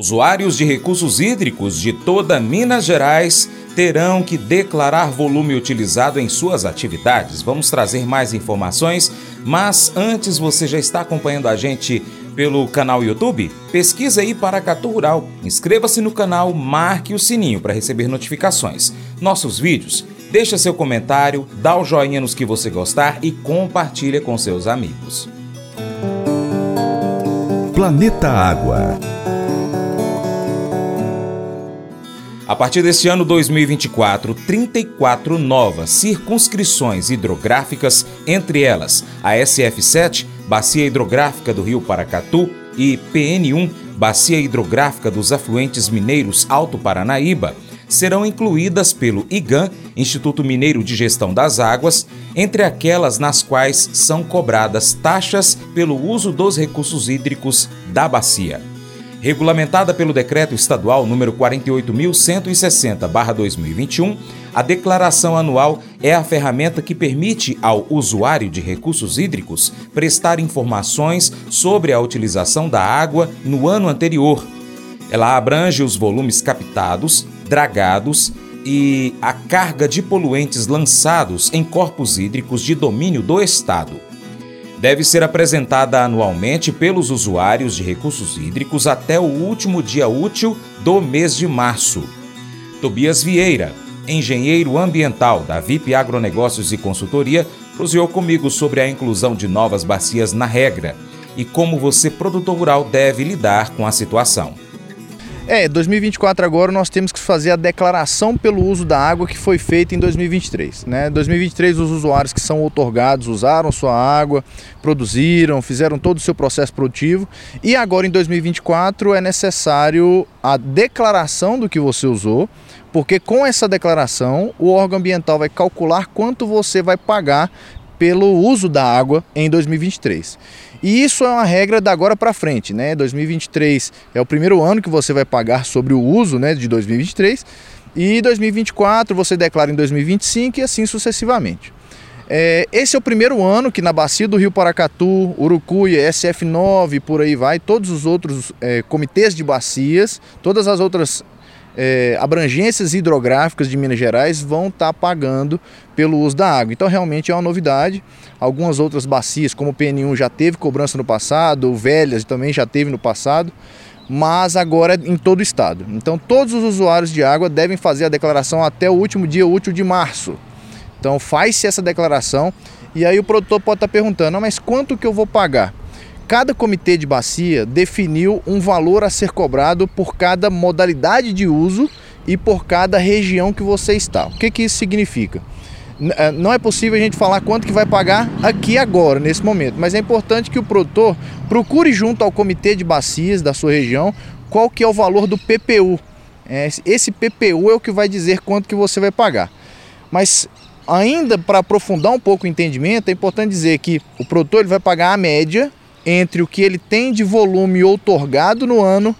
Usuários de recursos hídricos de toda Minas Gerais terão que declarar volume utilizado em suas atividades. Vamos trazer mais informações, mas antes você já está acompanhando a gente pelo canal YouTube? Pesquisa aí Paracatu Rural. Inscreva-se no canal, marque o sininho para receber notificações. Nossos vídeos, deixa seu comentário, dá o joinha nos que você gostar e compartilha com seus amigos. Planeta Água. A partir deste ano 2024, 34 novas circunscrições hidrográficas, entre elas a SF7, Bacia Hidrográfica do Rio Paracatu, e PN1, Bacia Hidrográfica dos Afluentes Mineiros Alto Paranaíba, serão incluídas pelo IGAM, Instituto Mineiro de Gestão das Águas, entre aquelas nas quais são cobradas taxas pelo uso dos recursos hídricos da bacia. Regulamentada pelo Decreto Estadual número 48.160/2021, a declaração anual é a ferramenta que permite ao usuário de recursos hídricos prestar informações sobre a utilização da água no ano anterior. Ela abrange os volumes captados, dragados e a carga de poluentes lançados em corpos hídricos de domínio do Estado deve ser apresentada anualmente pelos usuários de recursos hídricos até o último dia útil do mês de março. Tobias Vieira, engenheiro ambiental da VIP Agronegócios e Consultoria, prosseguiu comigo sobre a inclusão de novas bacias na regra e como você, produtor rural, deve lidar com a situação. É, 2024 agora nós temos que fazer a declaração pelo uso da água que foi feita em 2023. Né? 2023 os usuários que são otorgados usaram sua água, produziram, fizeram todo o seu processo produtivo e agora em 2024 é necessário a declaração do que você usou, porque com essa declaração o órgão ambiental vai calcular quanto você vai pagar pelo uso da água em 2023. E isso é uma regra da agora para frente, né? 2023 é o primeiro ano que você vai pagar sobre o uso, né, de 2023, e 2024 você declara em 2025 e assim sucessivamente. É, esse é o primeiro ano que na bacia do Rio Paracatu, Urucuia, SF9, por aí vai, todos os outros é, comitês de bacias, todas as outras é, abrangências hidrográficas de Minas Gerais vão estar tá pagando pelo uso da água. Então realmente é uma novidade. Algumas outras bacias, como o PN1 já teve cobrança no passado, o Velhas também já teve no passado, mas agora é em todo o estado. Então todos os usuários de água devem fazer a declaração até o último dia útil de março. Então faz-se essa declaração e aí o produtor pode estar tá perguntando, mas quanto que eu vou pagar? Cada comitê de bacia definiu um valor a ser cobrado por cada modalidade de uso e por cada região que você está. O que, que isso significa? Eh, não é possível a gente falar quanto que vai pagar aqui agora, nesse momento, mas é importante que o produtor procure junto ao comitê de bacias da sua região qual que é o valor do PPU. É, esse PPU é o que vai dizer quanto que você vai pagar. Mas ainda para aprofundar um pouco o entendimento, é importante dizer que o produtor ele vai pagar a média entre o que ele tem de volume outorgado no ano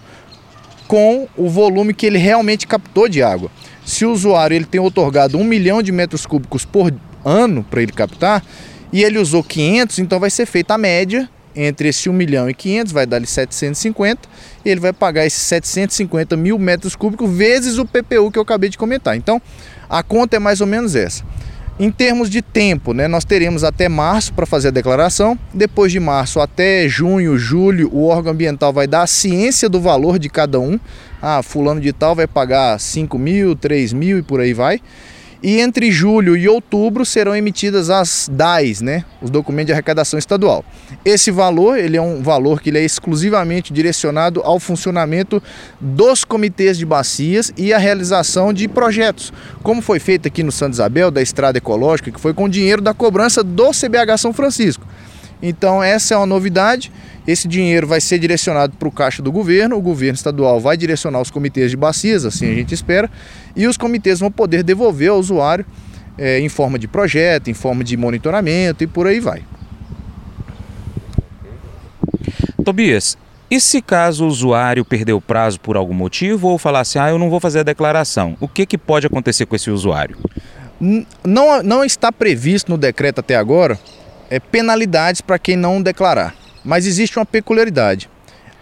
com o volume que ele realmente captou de água. Se o usuário ele tem outorgado 1 milhão de metros cúbicos por ano para ele captar e ele usou 500, então vai ser feita a média entre esse 1 milhão e 500, vai dar-lhe 750 e ele vai pagar esses 750 mil metros cúbicos vezes o PPU que eu acabei de comentar. Então a conta é mais ou menos essa. Em termos de tempo, né, nós teremos até março para fazer a declaração. Depois de março até junho, julho, o órgão ambiental vai dar a ciência do valor de cada um. Ah, fulano de tal vai pagar 5 mil, 3 mil e por aí vai. E entre julho e outubro serão emitidas as DAIs, né, os documentos de arrecadação estadual. Esse valor, ele é um valor que ele é exclusivamente direcionado ao funcionamento dos comitês de bacias e à realização de projetos, como foi feito aqui no Santa Isabel, da Estrada Ecológica, que foi com dinheiro da cobrança do CBH São Francisco. Então essa é uma novidade. Esse dinheiro vai ser direcionado para o caixa do governo, o governo estadual vai direcionar os comitês de bacias, assim a gente espera, e os comitês vão poder devolver ao usuário é, em forma de projeto, em forma de monitoramento e por aí vai. Tobias, e se caso o usuário perder o prazo por algum motivo ou falar assim, ah, eu não vou fazer a declaração, o que, que pode acontecer com esse usuário? Não, não está previsto no decreto até agora é, penalidades para quem não declarar. Mas existe uma peculiaridade.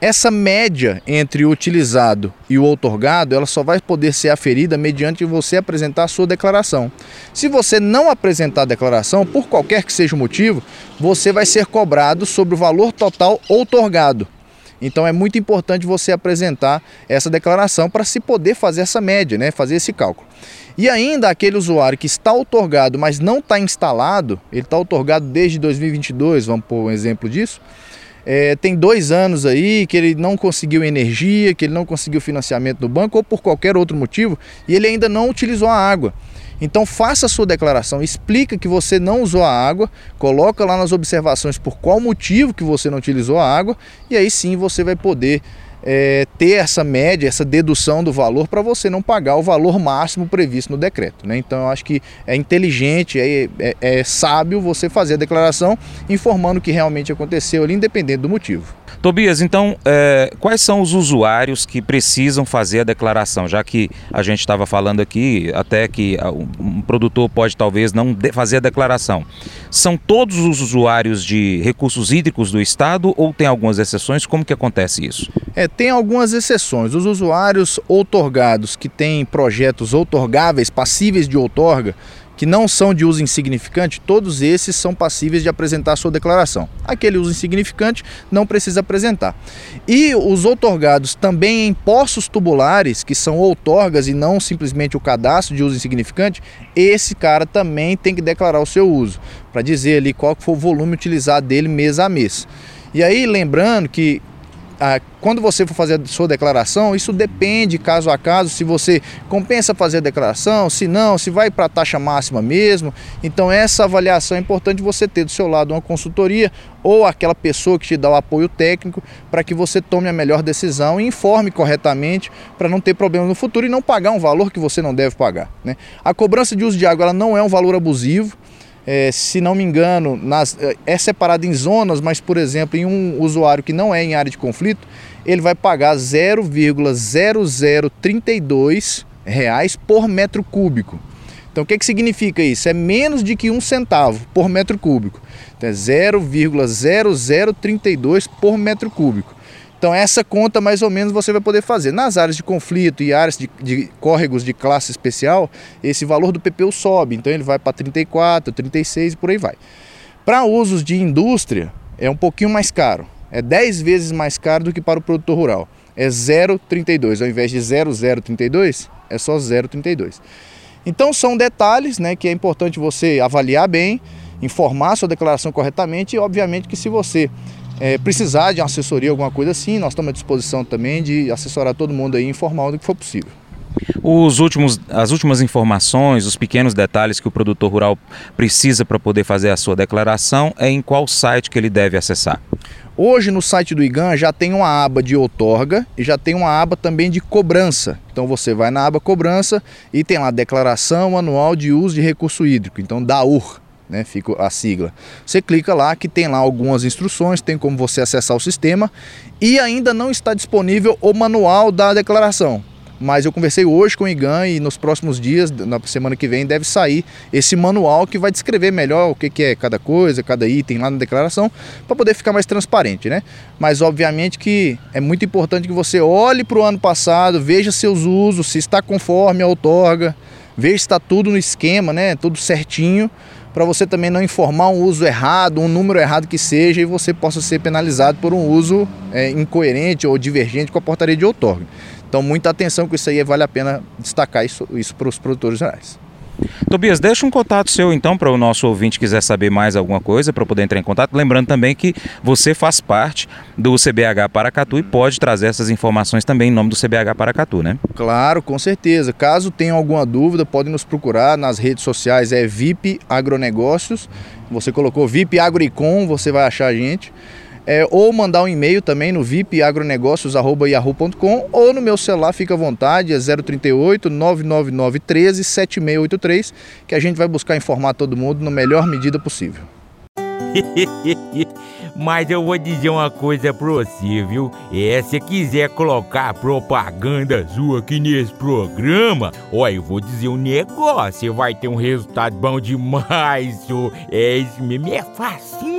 Essa média entre o utilizado e o outorgado, ela só vai poder ser aferida mediante você apresentar a sua declaração. Se você não apresentar a declaração, por qualquer que seja o motivo, você vai ser cobrado sobre o valor total outorgado. Então é muito importante você apresentar essa declaração para se poder fazer essa média, né? fazer esse cálculo. E ainda aquele usuário que está outorgado, mas não está instalado, ele está outorgado desde 2022, vamos pôr um exemplo disso, é, tem dois anos aí que ele não conseguiu energia, que ele não conseguiu financiamento do banco ou por qualquer outro motivo e ele ainda não utilizou a água. Então faça a sua declaração, explica que você não usou a água, coloca lá nas observações por qual motivo que você não utilizou a água e aí sim você vai poder é, ter essa média, essa dedução do valor para você não pagar o valor máximo previsto no decreto. Né? Então eu acho que é inteligente, é, é, é sábio você fazer a declaração informando o que realmente aconteceu ali, independente do motivo. Tobias, então, é, quais são os usuários que precisam fazer a declaração? Já que a gente estava falando aqui, até que um produtor pode talvez não fazer a declaração. São todos os usuários de recursos hídricos do Estado ou tem algumas exceções? Como que acontece isso? É, tem algumas exceções. Os usuários outorgados que têm projetos outorgáveis, passíveis de outorga, que não são de uso insignificante, todos esses são passíveis de apresentar sua declaração. Aquele uso insignificante não precisa apresentar. E os outorgados também em poços tubulares, que são outorgas e não simplesmente o cadastro de uso insignificante, esse cara também tem que declarar o seu uso, para dizer ali qual foi o volume utilizado dele mês a mês. E aí, lembrando que quando você for fazer a sua declaração, isso depende caso a caso, se você compensa fazer a declaração, se não, se vai para a taxa máxima mesmo. Então essa avaliação é importante você ter do seu lado uma consultoria ou aquela pessoa que te dá o apoio técnico para que você tome a melhor decisão e informe corretamente para não ter problema no futuro e não pagar um valor que você não deve pagar. Né? A cobrança de uso de água ela não é um valor abusivo é, se não me engano, nas, é, é separado em zonas, mas, por exemplo, em um usuário que não é em área de conflito, ele vai pagar 0,0032 reais por metro cúbico. Então, o que, que significa isso? É menos de que um centavo por metro cúbico. Então, é 0,0032 por metro cúbico. Então essa conta mais ou menos você vai poder fazer. Nas áreas de conflito e áreas de, de córregos de classe especial, esse valor do PPU sobe, então ele vai para 34, 36 e por aí vai. Para usos de indústria é um pouquinho mais caro, é 10 vezes mais caro do que para o produtor rural. É 0,32, ao invés de 0,032, é só 0,32. Então são detalhes né, que é importante você avaliar bem, informar sua declaração corretamente e obviamente que se você é, precisar de uma assessoria, alguma coisa assim, nós estamos à disposição também de assessorar todo mundo aí, informar do que for possível. Os últimos, as últimas informações, os pequenos detalhes que o produtor rural precisa para poder fazer a sua declaração é em qual site que ele deve acessar? Hoje no site do IGAN já tem uma aba de outorga e já tem uma aba também de cobrança. Então você vai na aba cobrança e tem lá declaração anual de uso de recurso hídrico, então DAUR né, fica a sigla. Você clica lá que tem lá algumas instruções, tem como você acessar o sistema e ainda não está disponível o manual da declaração. Mas eu conversei hoje com o IGAN e nos próximos dias, na semana que vem, deve sair esse manual que vai descrever melhor o que é cada coisa, cada item lá na declaração, para poder ficar mais transparente, né? Mas obviamente que é muito importante que você olhe para o ano passado, veja seus usos, se está conforme a outorga, veja se está tudo no esquema, né? Tudo certinho para você também não informar um uso errado, um número errado que seja, e você possa ser penalizado por um uso é, incoerente ou divergente com a portaria de outorga. Então, muita atenção com isso aí, vale a pena destacar isso, isso para os produtores rurais. Tobias, deixa um contato seu então para o nosso ouvinte quiser saber mais alguma coisa para poder entrar em contato. Lembrando também que você faz parte do CBH Paracatu e pode trazer essas informações também em nome do CBH Paracatu, né? Claro, com certeza. Caso tenham alguma dúvida, podem nos procurar nas redes sociais, é VIP Agronegócios. Você colocou VIP Agricom, você vai achar a gente é, ou mandar um e-mail também no vipagronegócios.yahoo.com ou no meu celular, fica à vontade, é 038 999 13 7683, que a gente vai buscar informar todo mundo na melhor medida possível. Mas eu vou dizer uma coisa pra você, viu? É, se quiser colocar propaganda sua aqui nesse programa, ó, eu vou dizer um negócio, você vai ter um resultado bom demais, senhor. É isso mesmo, é facinho,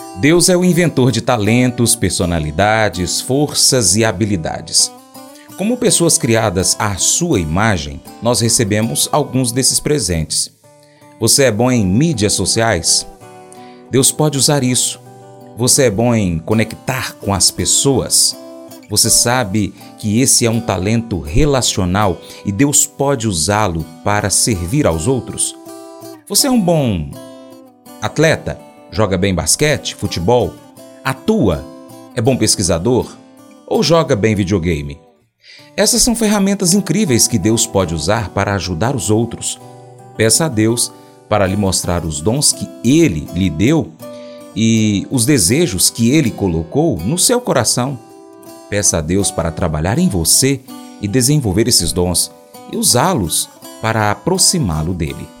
Deus é o inventor de talentos, personalidades, forças e habilidades. Como pessoas criadas à sua imagem, nós recebemos alguns desses presentes. Você é bom em mídias sociais? Deus pode usar isso. Você é bom em conectar com as pessoas? Você sabe que esse é um talento relacional e Deus pode usá-lo para servir aos outros? Você é um bom atleta? Joga bem basquete, futebol? Atua? É bom pesquisador? Ou joga bem videogame? Essas são ferramentas incríveis que Deus pode usar para ajudar os outros. Peça a Deus para lhe mostrar os dons que Ele lhe deu e os desejos que Ele colocou no seu coração. Peça a Deus para trabalhar em você e desenvolver esses dons e usá-los para aproximá-lo dele.